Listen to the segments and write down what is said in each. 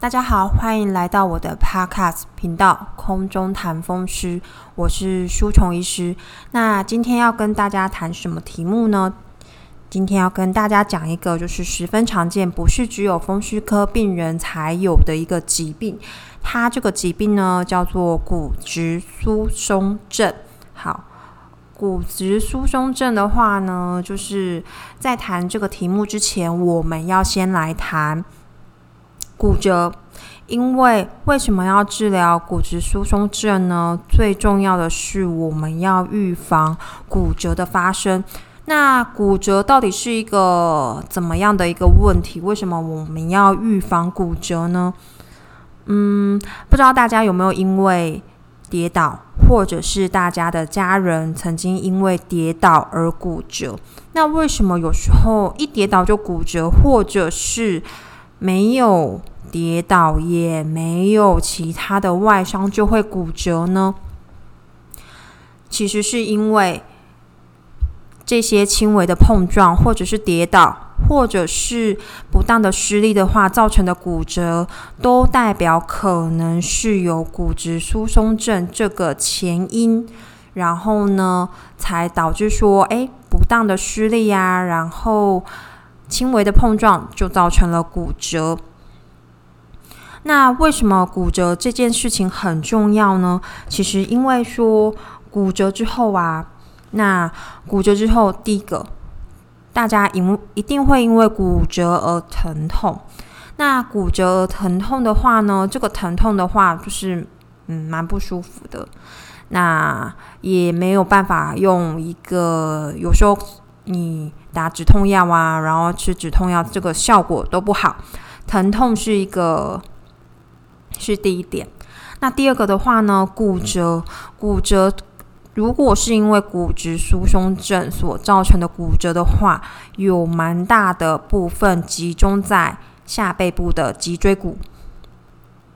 大家好，欢迎来到我的 Podcast 频道《空中谈风湿》，我是舒虫医师。那今天要跟大家谈什么题目呢？今天要跟大家讲一个，就是十分常见，不是只有风湿科病人才有的一个疾病。它这个疾病呢，叫做骨质疏松症。好，骨质疏松症的话呢，就是在谈这个题目之前，我们要先来谈。骨折，因为为什么要治疗骨质疏松症呢？最重要的是我们要预防骨折的发生。那骨折到底是一个怎么样的一个问题？为什么我们要预防骨折呢？嗯，不知道大家有没有因为跌倒，或者是大家的家人曾经因为跌倒而骨折？那为什么有时候一跌倒就骨折，或者是？没有跌倒，也没有其他的外伤，就会骨折呢？其实是因为这些轻微的碰撞，或者是跌倒，或者是不当的施力的话，造成的骨折，都代表可能是有骨质疏松症这个前因，然后呢，才导致说，哎，不当的施力呀，然后。轻微的碰撞就造成了骨折。那为什么骨折这件事情很重要呢？其实因为说骨折之后啊，那骨折之后，第一个大家因一定会因为骨折而疼痛。那骨折疼痛的话呢，这个疼痛的话就是嗯蛮不舒服的。那也没有办法用一个有时候。你打止痛药啊，然后吃止痛药，这个效果都不好，疼痛是一个是第一点。那第二个的话呢，骨折，骨折如果是因为骨质疏松症所造成的骨折的话，有蛮大的部分集中在下背部的脊椎骨。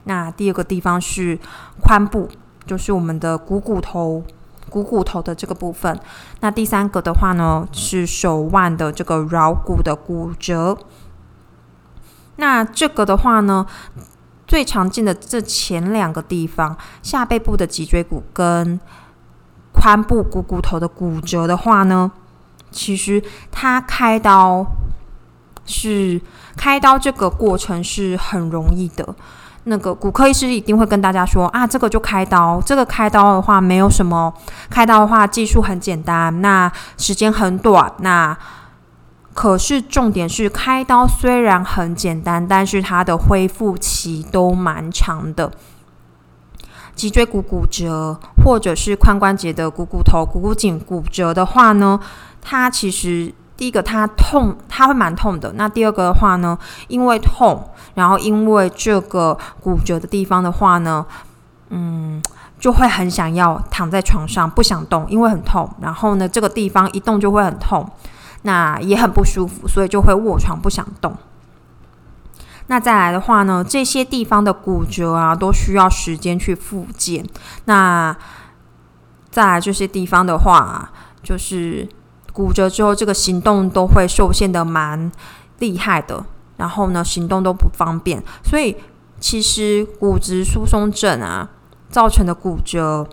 那第二个地方是髋部，就是我们的股骨头。股骨头的这个部分，那第三个的话呢，是手腕的这个桡骨的骨折。那这个的话呢，最常见的这前两个地方，下背部的脊椎骨跟髋部股骨头的骨折的话呢，其实它开刀是开刀这个过程是很容易的。那个骨科医师一定会跟大家说啊，这个就开刀。这个开刀的话，没有什么开刀的话，技术很简单，那时间很短。那可是重点是，开刀虽然很简单，但是它的恢复期都蛮长的。脊椎骨骨折，或者是髋关节的股骨头、股骨颈骨折的话呢，它其实。第一个，它痛，它会蛮痛的。那第二个的话呢，因为痛，然后因为这个骨折的地方的话呢，嗯，就会很想要躺在床上不想动，因为很痛。然后呢，这个地方一动就会很痛，那也很不舒服，所以就会卧床不想动。那再来的话呢，这些地方的骨折啊，都需要时间去复健。那再来这些地方的话，就是。骨折之后，这个行动都会受限的蛮厉害的，然后呢，行动都不方便。所以，其实骨质疏松症啊造成的骨折，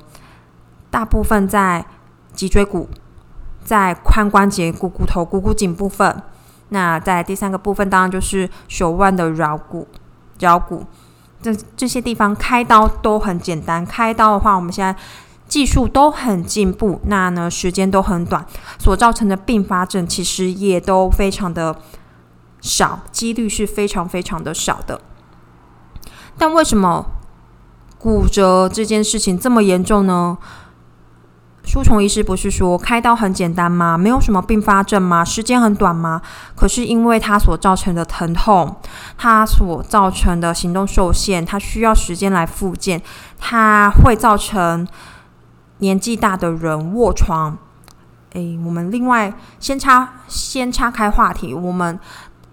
大部分在脊椎骨、在髋关节、股骨头、股骨颈部分。那在第三个部分，当然就是手腕的桡骨、桡骨。这这些地方开刀都很简单。开刀的话，我们现在。技术都很进步，那呢时间都很短，所造成的并发症其实也都非常的少，几率是非常非常的少的。但为什么骨折这件事情这么严重呢？舒虫医师不是说开刀很简单吗？没有什么并发症吗？时间很短吗？可是因为它所造成的疼痛，它所造成的行动受限，它需要时间来复健，它会造成。年纪大的人卧床，诶，我们另外先插先插开话题。我们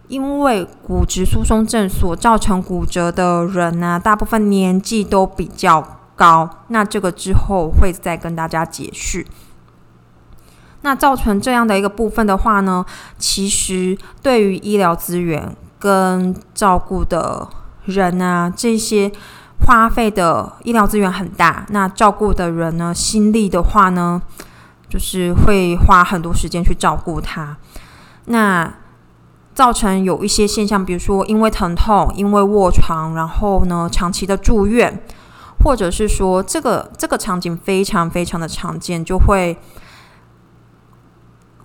因为骨质疏松症所造成骨折的人呢，大部分年纪都比较高。那这个之后会再跟大家解释。那造成这样的一个部分的话呢，其实对于医疗资源跟照顾的人啊，这些花费的医疗资源很大，那照顾的人呢，心力的话呢，就是会花很多时间去照顾他，那造成有一些现象，比如说因为疼痛，因为卧床，然后呢长期的住院，或者是说这个这个场景非常非常的常见，就会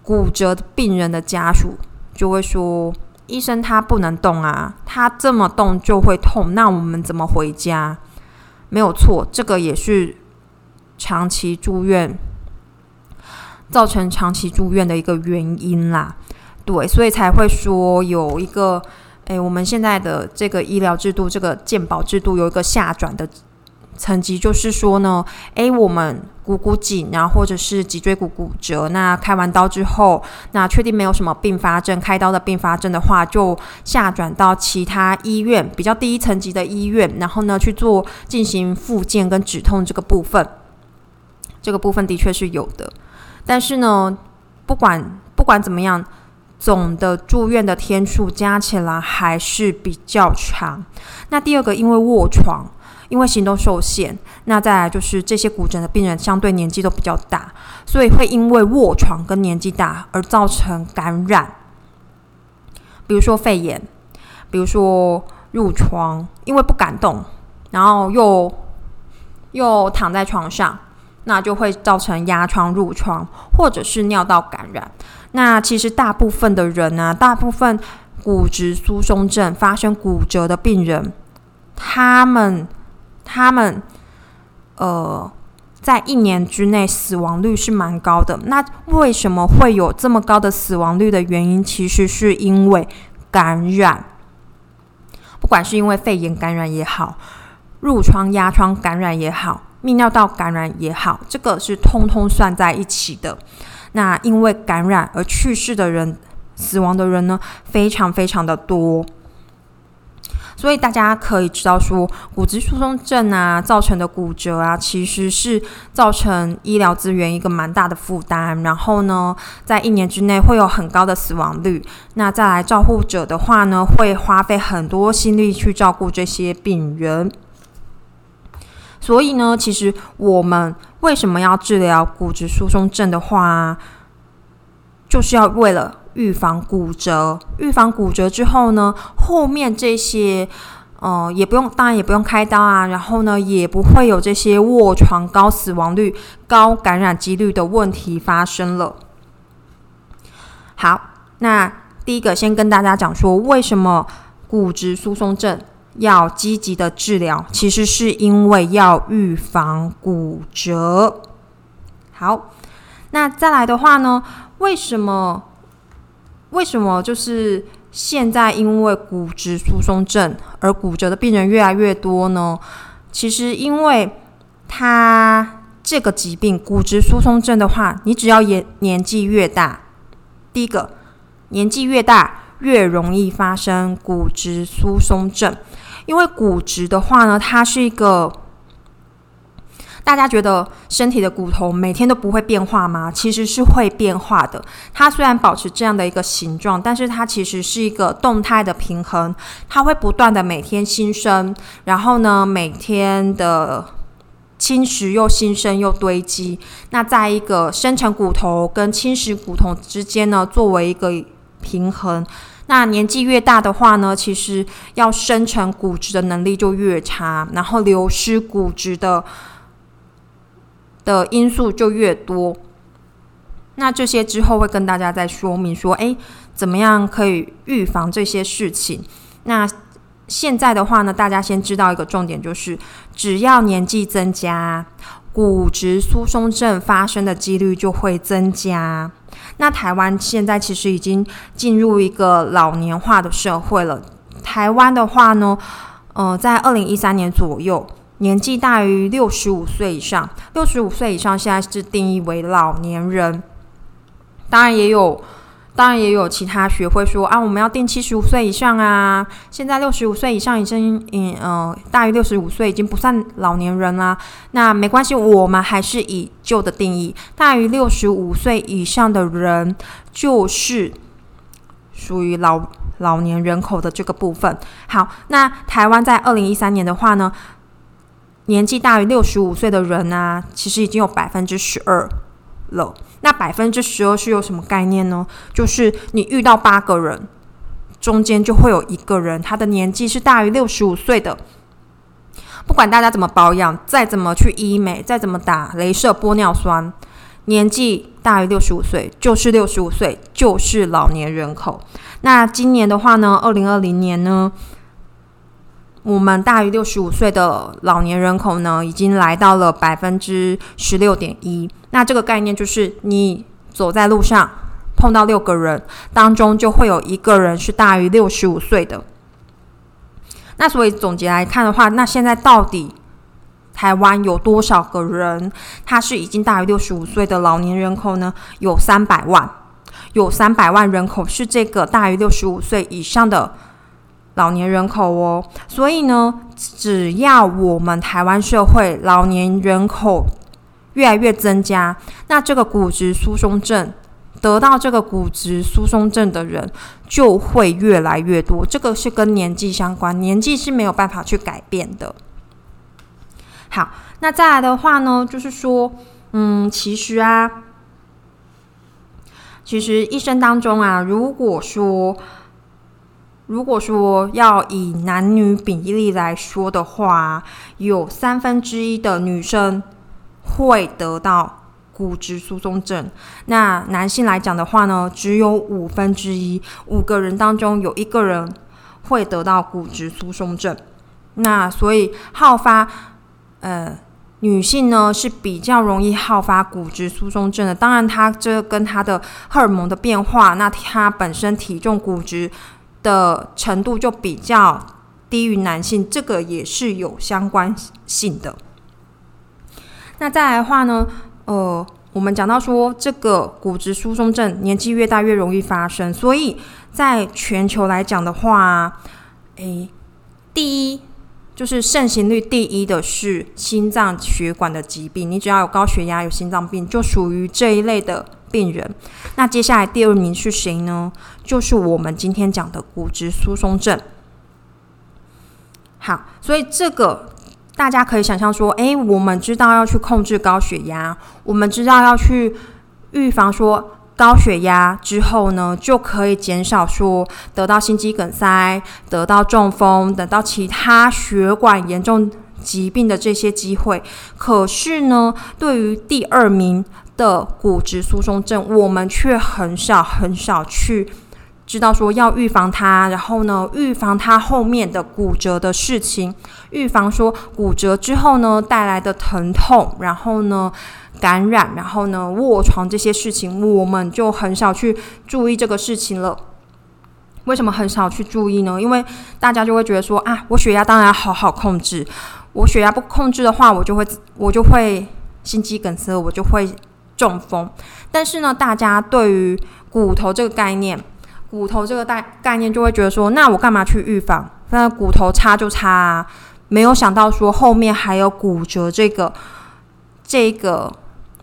骨折病人的家属就会说。医生他不能动啊，他这么动就会痛，那我们怎么回家？没有错，这个也是长期住院造成长期住院的一个原因啦。对，所以才会说有一个，诶，我们现在的这个医疗制度，这个健保制度有一个下转的。层级就是说呢，诶，我们股骨颈，然后或者是脊椎骨骨折，那开完刀之后，那确定没有什么并发症，开刀的并发症的话，就下转到其他医院比较低层级的医院，然后呢去做进行复健跟止痛这个部分。这个部分的确是有的，但是呢，不管不管怎么样，总的住院的天数加起来还是比较长。那第二个，因为卧床。因为行动受限，那再来就是这些骨折的病人相对年纪都比较大，所以会因为卧床跟年纪大而造成感染，比如说肺炎，比如说褥疮，因为不敢动，然后又又躺在床上，那就会造成压疮、褥疮，或者是尿道感染。那其实大部分的人呢，大部分骨质疏松症发生骨折的病人，他们。他们，呃，在一年之内死亡率是蛮高的。那为什么会有这么高的死亡率的原因，其实是因为感染，不管是因为肺炎感染也好，褥疮、压疮感染也好，泌尿道感染也好，这个是通通算在一起的。那因为感染而去世的人、死亡的人呢，非常非常的多。所以大家可以知道，说骨质疏松症啊造成的骨折啊，其实是造成医疗资源一个蛮大的负担。然后呢，在一年之内会有很高的死亡率。那再来照护者的话呢，会花费很多心力去照顾这些病人。所以呢，其实我们为什么要治疗骨质疏松症的话，就是要为了。预防骨折，预防骨折之后呢，后面这些，呃，也不用，当然也不用开刀啊。然后呢，也不会有这些卧床、高死亡率、高感染几率的问题发生了。好，那第一个先跟大家讲说，为什么骨质疏松症要积极的治疗？其实是因为要预防骨折。好，那再来的话呢，为什么？为什么就是现在因为骨质疏松症而骨折的病人越来越多呢？其实，因为他这个疾病骨质疏松症的话，你只要年年纪越大，第一个年纪越大越容易发生骨质疏松症，因为骨质的话呢，它是一个。大家觉得身体的骨头每天都不会变化吗？其实是会变化的。它虽然保持这样的一个形状，但是它其实是一个动态的平衡。它会不断的每天新生，然后呢，每天的侵蚀又新生又堆积。那在一个生成骨头跟侵蚀骨头之间呢，作为一个平衡。那年纪越大的话呢，其实要生成骨质的能力就越差，然后流失骨质的。的因素就越多，那这些之后会跟大家再说明说，诶，怎么样可以预防这些事情？那现在的话呢，大家先知道一个重点，就是只要年纪增加，骨质疏松症发生的几率就会增加。那台湾现在其实已经进入一个老年化的社会了。台湾的话呢，呃，在二零一三年左右。年纪大于六十五岁以上，六十五岁以上现在是定义为老年人。当然也有，当然也有其他学会说啊，我们要定七十五岁以上啊。现在六十五岁以上已经，嗯呃，大于六十五岁已经不算老年人啦。那没关系，我们还是以旧的定义，大于六十五岁以上的人就是属于老老年人口的这个部分。好，那台湾在二零一三年的话呢，年纪大于六十五岁的人呢，其实已经有百分之十二了。那百分之十二是有什么概念呢？就是你遇到八个人，中间就会有一个人，他的年纪是大于六十五岁的。不管大家怎么保养，再怎么去医美，再怎么打镭射、玻尿酸，年纪大于六十五岁就是六十五岁，就是老年人口。那今年的话呢，二零二零年呢，我们大于六十五岁的老年人口呢，已经来到了百分之十六点一。那这个概念就是，你走在路上碰到六个人当中，就会有一个人是大于六十五岁的。那所以总结来看的话，那现在到底台湾有多少个人他是已经大于六十五岁的老年人口呢？有三百万，有三百万人口是这个大于六十五岁以上的老年人口哦。所以呢，只要我们台湾社会老年人口越来越增加，那这个骨质疏松症。得到这个骨质疏松症的人就会越来越多，这个是跟年纪相关，年纪是没有办法去改变的。好，那再来的话呢，就是说，嗯，其实啊，其实一生当中啊，如果说，如果说要以男女比例来说的话，有三分之一的女生会得到。骨质疏松症，那男性来讲的话呢，只有五分之一，五个人当中有一个人会得到骨质疏松症。那所以好发，呃，女性呢是比较容易好发骨质疏松症的。当然，它这跟她的荷尔蒙的变化，那她本身体重骨质的程度就比较低于男性，这个也是有相关性的。那再来的话呢？呃，我们讲到说，这个骨质疏松症年纪越大越容易发生，所以在全球来讲的话，诶，第一就是盛行率第一的是心脏血管的疾病，你只要有高血压、有心脏病，就属于这一类的病人。那接下来第二名是谁呢？就是我们今天讲的骨质疏松症。好，所以这个。大家可以想象说，诶，我们知道要去控制高血压，我们知道要去预防说高血压之后呢，就可以减少说得到心肌梗塞、得到中风、等到其他血管严重疾病的这些机会。可是呢，对于第二名的骨质疏松症，我们却很少很少去。知道说要预防它，然后呢，预防它后面的骨折的事情，预防说骨折之后呢带来的疼痛，然后呢感染，然后呢卧床这些事情，我们就很少去注意这个事情了。为什么很少去注意呢？因为大家就会觉得说啊，我血压当然要好好控制，我血压不控制的话，我就会我就会心肌梗塞，我就会中风。但是呢，大家对于骨头这个概念。骨头这个概概念就会觉得说，那我干嘛去预防？那骨头差就差啊，没有想到说后面还有骨折这个这个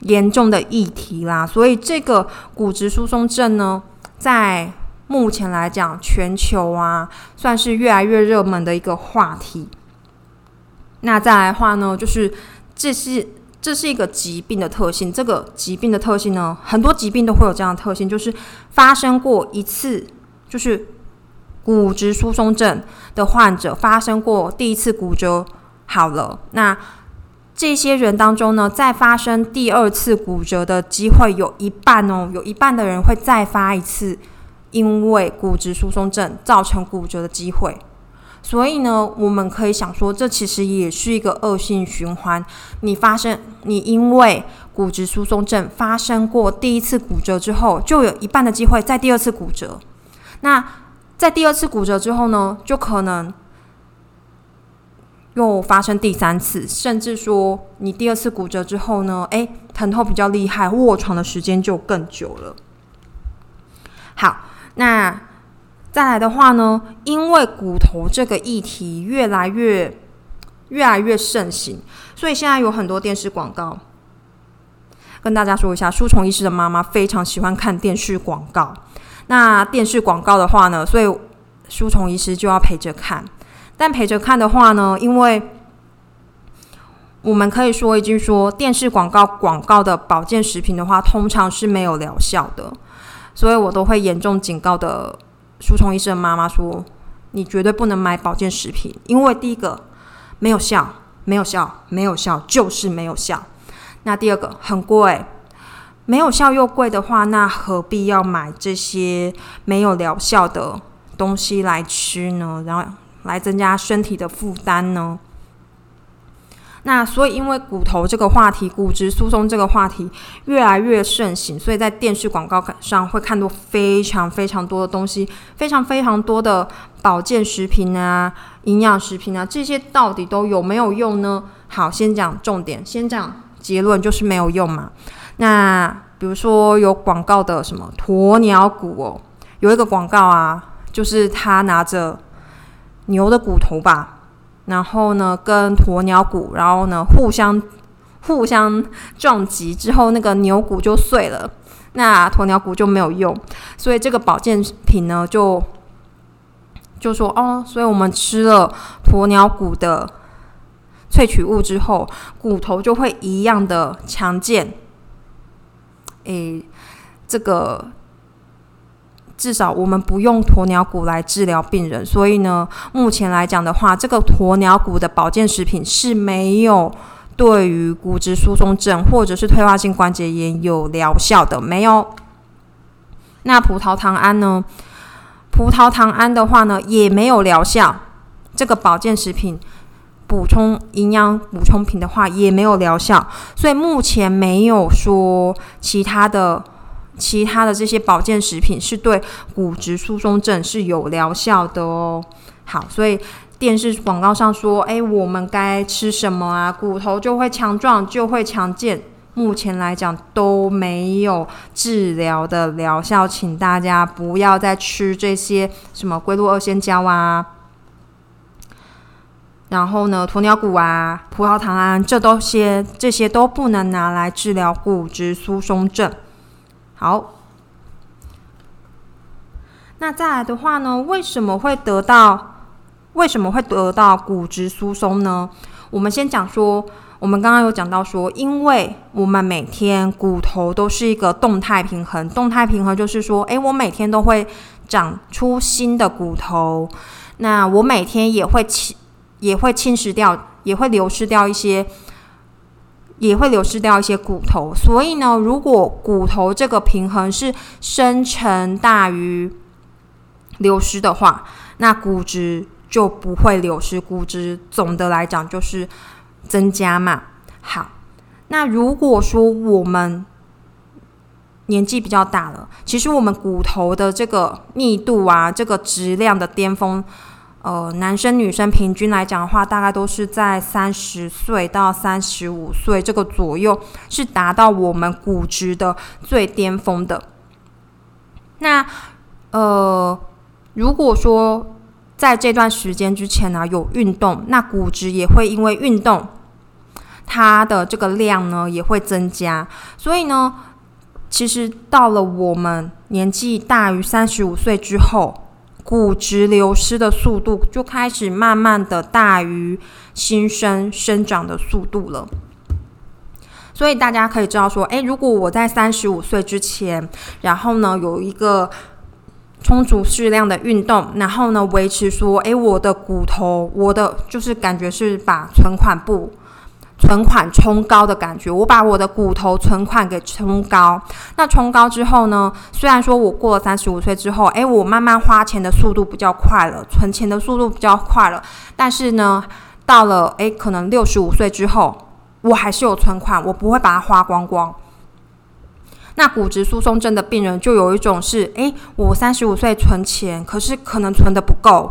严重的议题啦。所以这个骨质疏松症呢，在目前来讲，全球啊算是越来越热门的一个话题。那再来的话呢，就是这是。这是一个疾病的特性。这个疾病的特性呢，很多疾病都会有这样的特性，就是发生过一次，就是骨质疏松症的患者发生过第一次骨折好了，那这些人当中呢，再发生第二次骨折的机会有一半哦，有一半的人会再发一次，因为骨质疏松症造成骨折的机会。所以呢，我们可以想说，这其实也是一个恶性循环。你发生，你因为骨质疏松症发生过第一次骨折之后，就有一半的机会在第二次骨折。那在第二次骨折之后呢，就可能又发生第三次，甚至说你第二次骨折之后呢，诶，疼痛比较厉害，卧床的时间就更久了。好，那。再来的话呢，因为骨头这个议题越来越越来越盛行，所以现在有很多电视广告。跟大家说一下，书虫医师的妈妈非常喜欢看电视广告。那电视广告的话呢，所以书虫医师就要陪着看。但陪着看的话呢，因为我们可以说一句说，电视广告广告的保健食品的话，通常是没有疗效的，所以我都会严重警告的书虫医生妈妈说，你绝对不能买保健食品，因为第一个没有效，没有效，没有效，就是没有效。那第二个很贵，没有效又贵的话，那何必要买这些没有疗效的东西来吃呢？然后来增加身体的负担呢？那所以，因为骨头这个话题、骨质疏松这个话题越来越盛行，所以在电视广告上会看到非常非常多的东西，非常非常多的保健食品啊、营养食品啊，这些到底都有没有用呢？好，先讲重点，先讲。结论就是没有用嘛。那比如说有广告的什么鸵鸟骨哦，有一个广告啊，就是他拿着牛的骨头吧，然后呢跟鸵鸟骨，然后呢互相互相撞击之后，那个牛骨就碎了，那鸵鸟骨就没有用，所以这个保健品呢就就说哦，所以我们吃了鸵鸟骨的。萃取物之后，骨头就会一样的强健。诶，这个至少我们不用鸵鸟骨来治疗病人，所以呢，目前来讲的话，这个鸵鸟骨的保健食品是没有对于骨质疏松症或者是退化性关节炎有疗效的，没有。那葡萄糖胺呢？葡萄糖胺的话呢，也没有疗效。这个保健食品。补充营养补充品的话也没有疗效，所以目前没有说其他的其他的这些保健食品是对骨质疏松症是有疗效的哦。好，所以电视广告上说，哎，我们该吃什么啊？骨头就会强壮，就会强健。目前来讲都没有治疗的疗效，请大家不要再吃这些什么龟鹿二仙胶啊。然后呢，鸵鸟骨啊、葡萄糖胺，这都些这些都不能拿来治疗骨质疏松症。好，那再来的话呢，为什么会得到为什么会得到骨质疏松呢？我们先讲说，我们刚刚有讲到说，因为我们每天骨头都是一个动态平衡，动态平衡就是说，诶，我每天都会长出新的骨头，那我每天也会起。也会侵蚀掉，也会流失掉一些，也会流失掉一些骨头。所以呢，如果骨头这个平衡是生成大于流失的话，那骨质就不会流失。骨质总的来讲就是增加嘛。好，那如果说我们年纪比较大了，其实我们骨头的这个密度啊，这个质量的巅峰。呃，男生女生平均来讲的话，大概都是在三十岁到三十五岁这个左右，是达到我们骨质的最巅峰的。那呃，如果说在这段时间之前呢有运动，那骨质也会因为运动，它的这个量呢也会增加。所以呢，其实到了我们年纪大于三十五岁之后。骨质流失的速度就开始慢慢的大于新生生长的速度了，所以大家可以知道说，诶，如果我在三十五岁之前，然后呢有一个充足适量的运动，然后呢维持说，诶，我的骨头，我的就是感觉是把存款部。存款冲高的感觉，我把我的骨头存款给冲高。那冲高之后呢？虽然说我过了三十五岁之后，诶，我慢慢花钱的速度比较快了，存钱的速度比较快了。但是呢，到了诶，可能六十五岁之后，我还是有存款，我不会把它花光光。那骨质疏松症的病人就有一种是，诶，我三十五岁存钱，可是可能存的不够。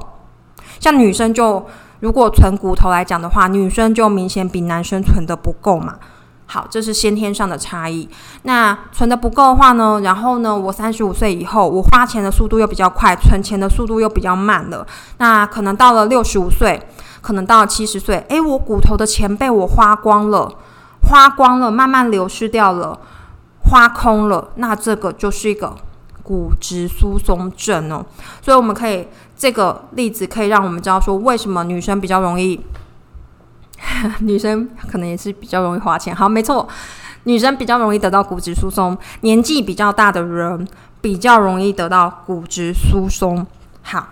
像女生就。如果存骨头来讲的话，女生就明显比男生存的不够嘛。好，这是先天上的差异。那存的不够的话呢？然后呢，我三十五岁以后，我花钱的速度又比较快，存钱的速度又比较慢了。那可能到了六十五岁，可能到了七十岁，诶，我骨头的钱被我花光了，花光了，慢慢流失掉了，花空了。那这个就是一个骨质疏松症哦。所以我们可以。这个例子可以让我们知道说，为什么女生比较容易，女生可能也是比较容易花钱。好，没错，女生比较容易得到骨质疏松，年纪比较大的人比较容易得到骨质疏松。好，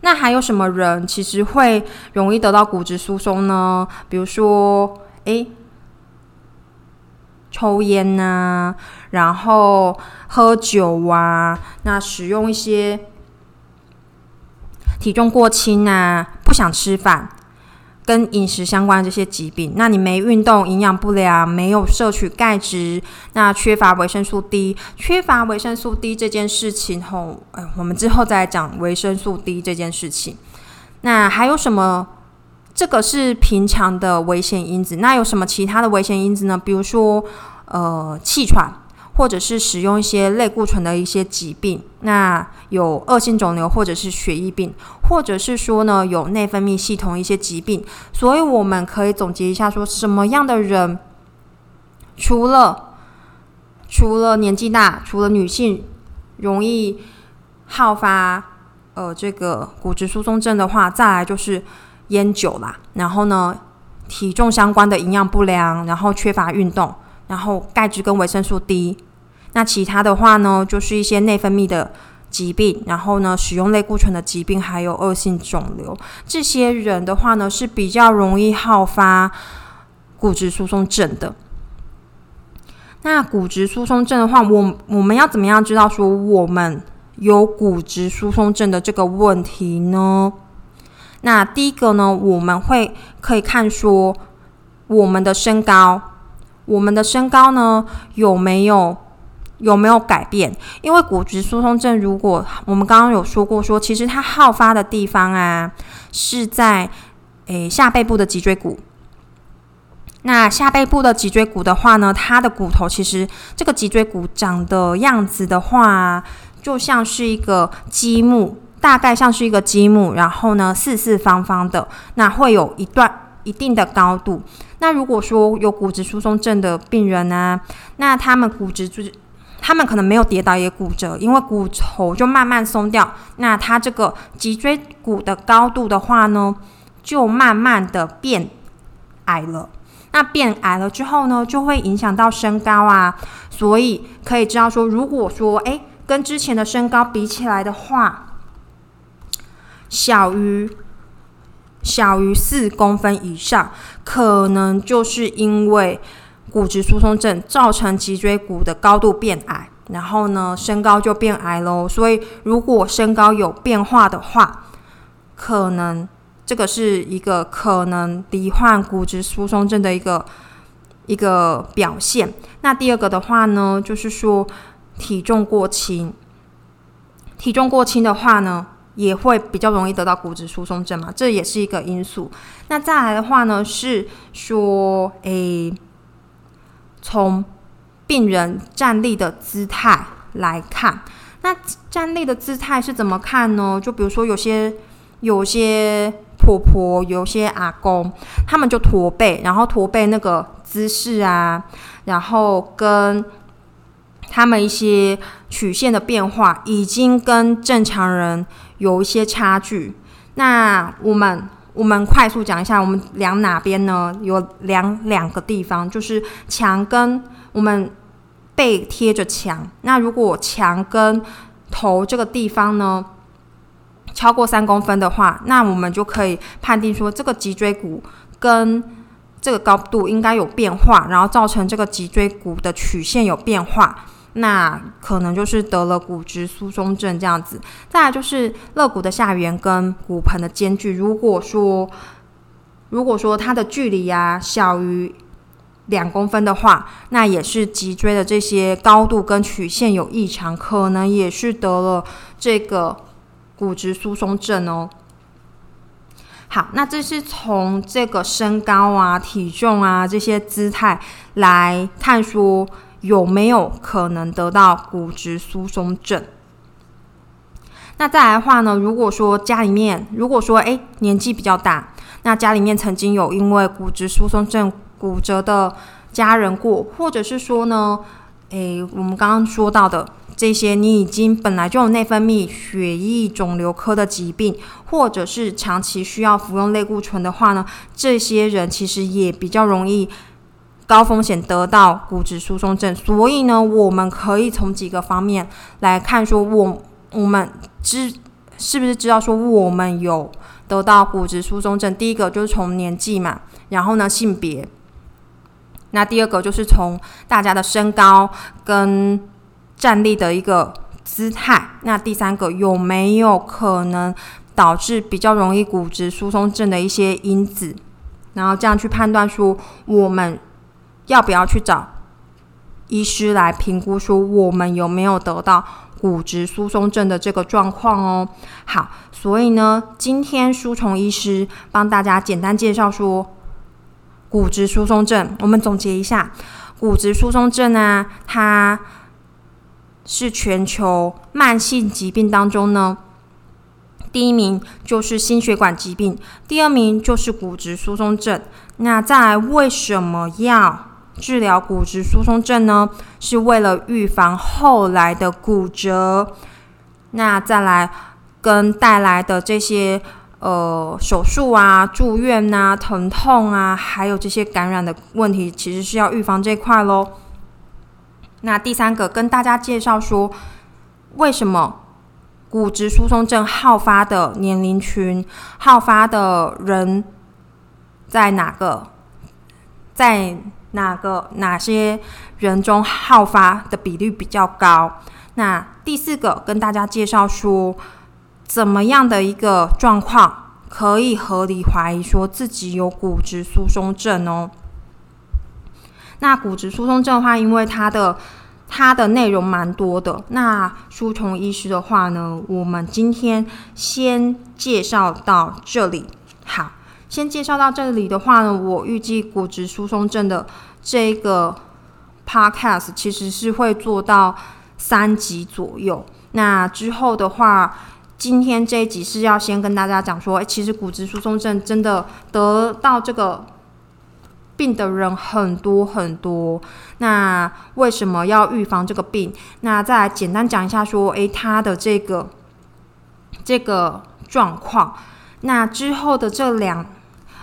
那还有什么人其实会容易得到骨质疏松呢？比如说，诶。抽烟呐，然后喝酒啊，那使用一些体重过轻啊，不想吃饭，跟饮食相关的这些疾病。那你没运动，营养不良，没有摄取钙质，那缺乏维生素 D，缺乏维生素 D 这件事情后，哎，我们之后再讲维生素 D 这件事情。那还有什么？这个是平常的危险因子，那有什么其他的危险因子呢？比如说，呃，气喘，或者是使用一些类固醇的一些疾病，那有恶性肿瘤或者是血液病，或者是说呢有内分泌系统一些疾病。所以我们可以总结一下，说什么样的人，除了除了年纪大，除了女性容易好发呃这个骨质疏松症的话，再来就是。烟酒啦，然后呢，体重相关的营养不良，然后缺乏运动，然后钙质跟维生素低。那其他的话呢，就是一些内分泌的疾病，然后呢，使用类固醇的疾病，还有恶性肿瘤。这些人的话呢，是比较容易好发骨质疏松症的。那骨质疏松症的话，我我们要怎么样知道说我们有骨质疏松症的这个问题呢？那第一个呢，我们会可以看说我们的身高，我们的身高呢有没有有没有改变？因为骨质疏松症，如果我们刚刚有说过，说其实它好发的地方啊是在诶下背部的脊椎骨。那下背部的脊椎骨的话呢，它的骨头其实这个脊椎骨长的样子的话，就像是一个积木。大概像是一个积木，然后呢四四方方的，那会有一段一定的高度。那如果说有骨质疏松症的病人呢，那他们骨质就是他们可能没有跌倒也骨折，因为骨头就慢慢松掉，那他这个脊椎骨的高度的话呢，就慢慢的变矮了。那变矮了之后呢，就会影响到身高啊，所以可以知道说，如果说诶跟之前的身高比起来的话，小于小于四公分以上，可能就是因为骨质疏松症造成脊椎骨的高度变矮，然后呢身高就变矮喽。所以如果身高有变化的话，可能这个是一个可能罹患骨质疏松症的一个一个表现。那第二个的话呢，就是说体重过轻，体重过轻的话呢。也会比较容易得到骨质疏松症嘛，这也是一个因素。那再来的话呢，是说，诶，从病人站立的姿态来看，那站立的姿态是怎么看呢？就比如说，有些有些婆婆，有些阿公，他们就驼背，然后驼背那个姿势啊，然后跟。他们一些曲线的变化已经跟正常人有一些差距。那我们我们快速讲一下，我们量哪边呢？有量两个地方，就是墙跟我们背贴着墙。那如果墙跟头这个地方呢超过三公分的话，那我们就可以判定说这个脊椎骨跟这个高度应该有变化，然后造成这个脊椎骨的曲线有变化。那可能就是得了骨质疏松症这样子，再来就是肋骨的下缘跟骨盆的间距，如果说如果说它的距离呀小于两公分的话，那也是脊椎的这些高度跟曲线有异常，可能也是得了这个骨质疏松症哦。好，那这是从这个身高啊、体重啊这些姿态来看说。有没有可能得到骨质疏松症？那再来的话呢？如果说家里面，如果说诶年纪比较大，那家里面曾经有因为骨质疏松症骨折的家人过，或者是说呢，诶我们刚刚说到的这些你已经本来就有内分泌、血液肿瘤科的疾病，或者是长期需要服用类固醇的话呢，这些人其实也比较容易高风险得到骨质疏松症。所以呢，我们可以从几个方面来看，说我我们知是不是知道说我们有得到骨质疏松症？第一个就是从年纪嘛，然后呢性别，那第二个就是从大家的身高跟。站立的一个姿态，那第三个有没有可能导致比较容易骨质疏松症的一些因子？然后这样去判断说，我们要不要去找医师来评估，说我们有没有得到骨质疏松症的这个状况哦。好，所以呢，今天书虫医师帮大家简单介绍说，骨质疏松症，我们总结一下，骨质疏松症啊，它。是全球慢性疾病当中呢，第一名就是心血管疾病，第二名就是骨质疏松症。那再来，为什么要治疗骨质疏松症呢？是为了预防后来的骨折。那再来，跟带来的这些呃手术啊、住院啊、疼痛啊，还有这些感染的问题，其实是要预防这块喽。那第三个跟大家介绍说，为什么骨质疏松症好发的年龄群、好发的人在哪个、在哪个哪些人中好发的比率比较高？那第四个跟大家介绍说，怎么样的一个状况可以合理怀疑说自己有骨质疏松症哦？那骨质疏松症的话，因为它的它的内容蛮多的。那书虫医师的话呢，我们今天先介绍到这里。好，先介绍到这里的话呢，我预计骨质疏松症的这个 podcast 其实是会做到三集左右。那之后的话，今天这一集是要先跟大家讲说，哎，其实骨质疏松症真的得到这个。病的人很多很多，那为什么要预防这个病？那再来简单讲一下，说，诶，他的这个这个状况，那之后的这两，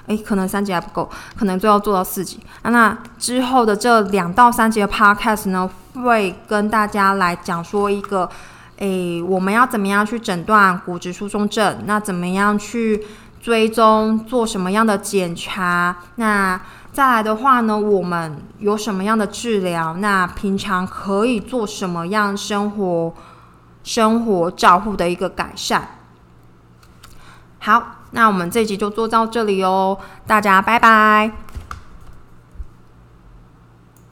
诶，可能三集还不够，可能就要做到四集。那之后的这两到三集的 podcast 呢，会跟大家来讲说一个，诶，我们要怎么样去诊断骨质疏松症？那怎么样去追踪？做什么样的检查？那再来的话呢，我们有什么样的治疗？那平常可以做什么样生活生活照护的一个改善？好，那我们这集就做到这里哦，大家拜拜。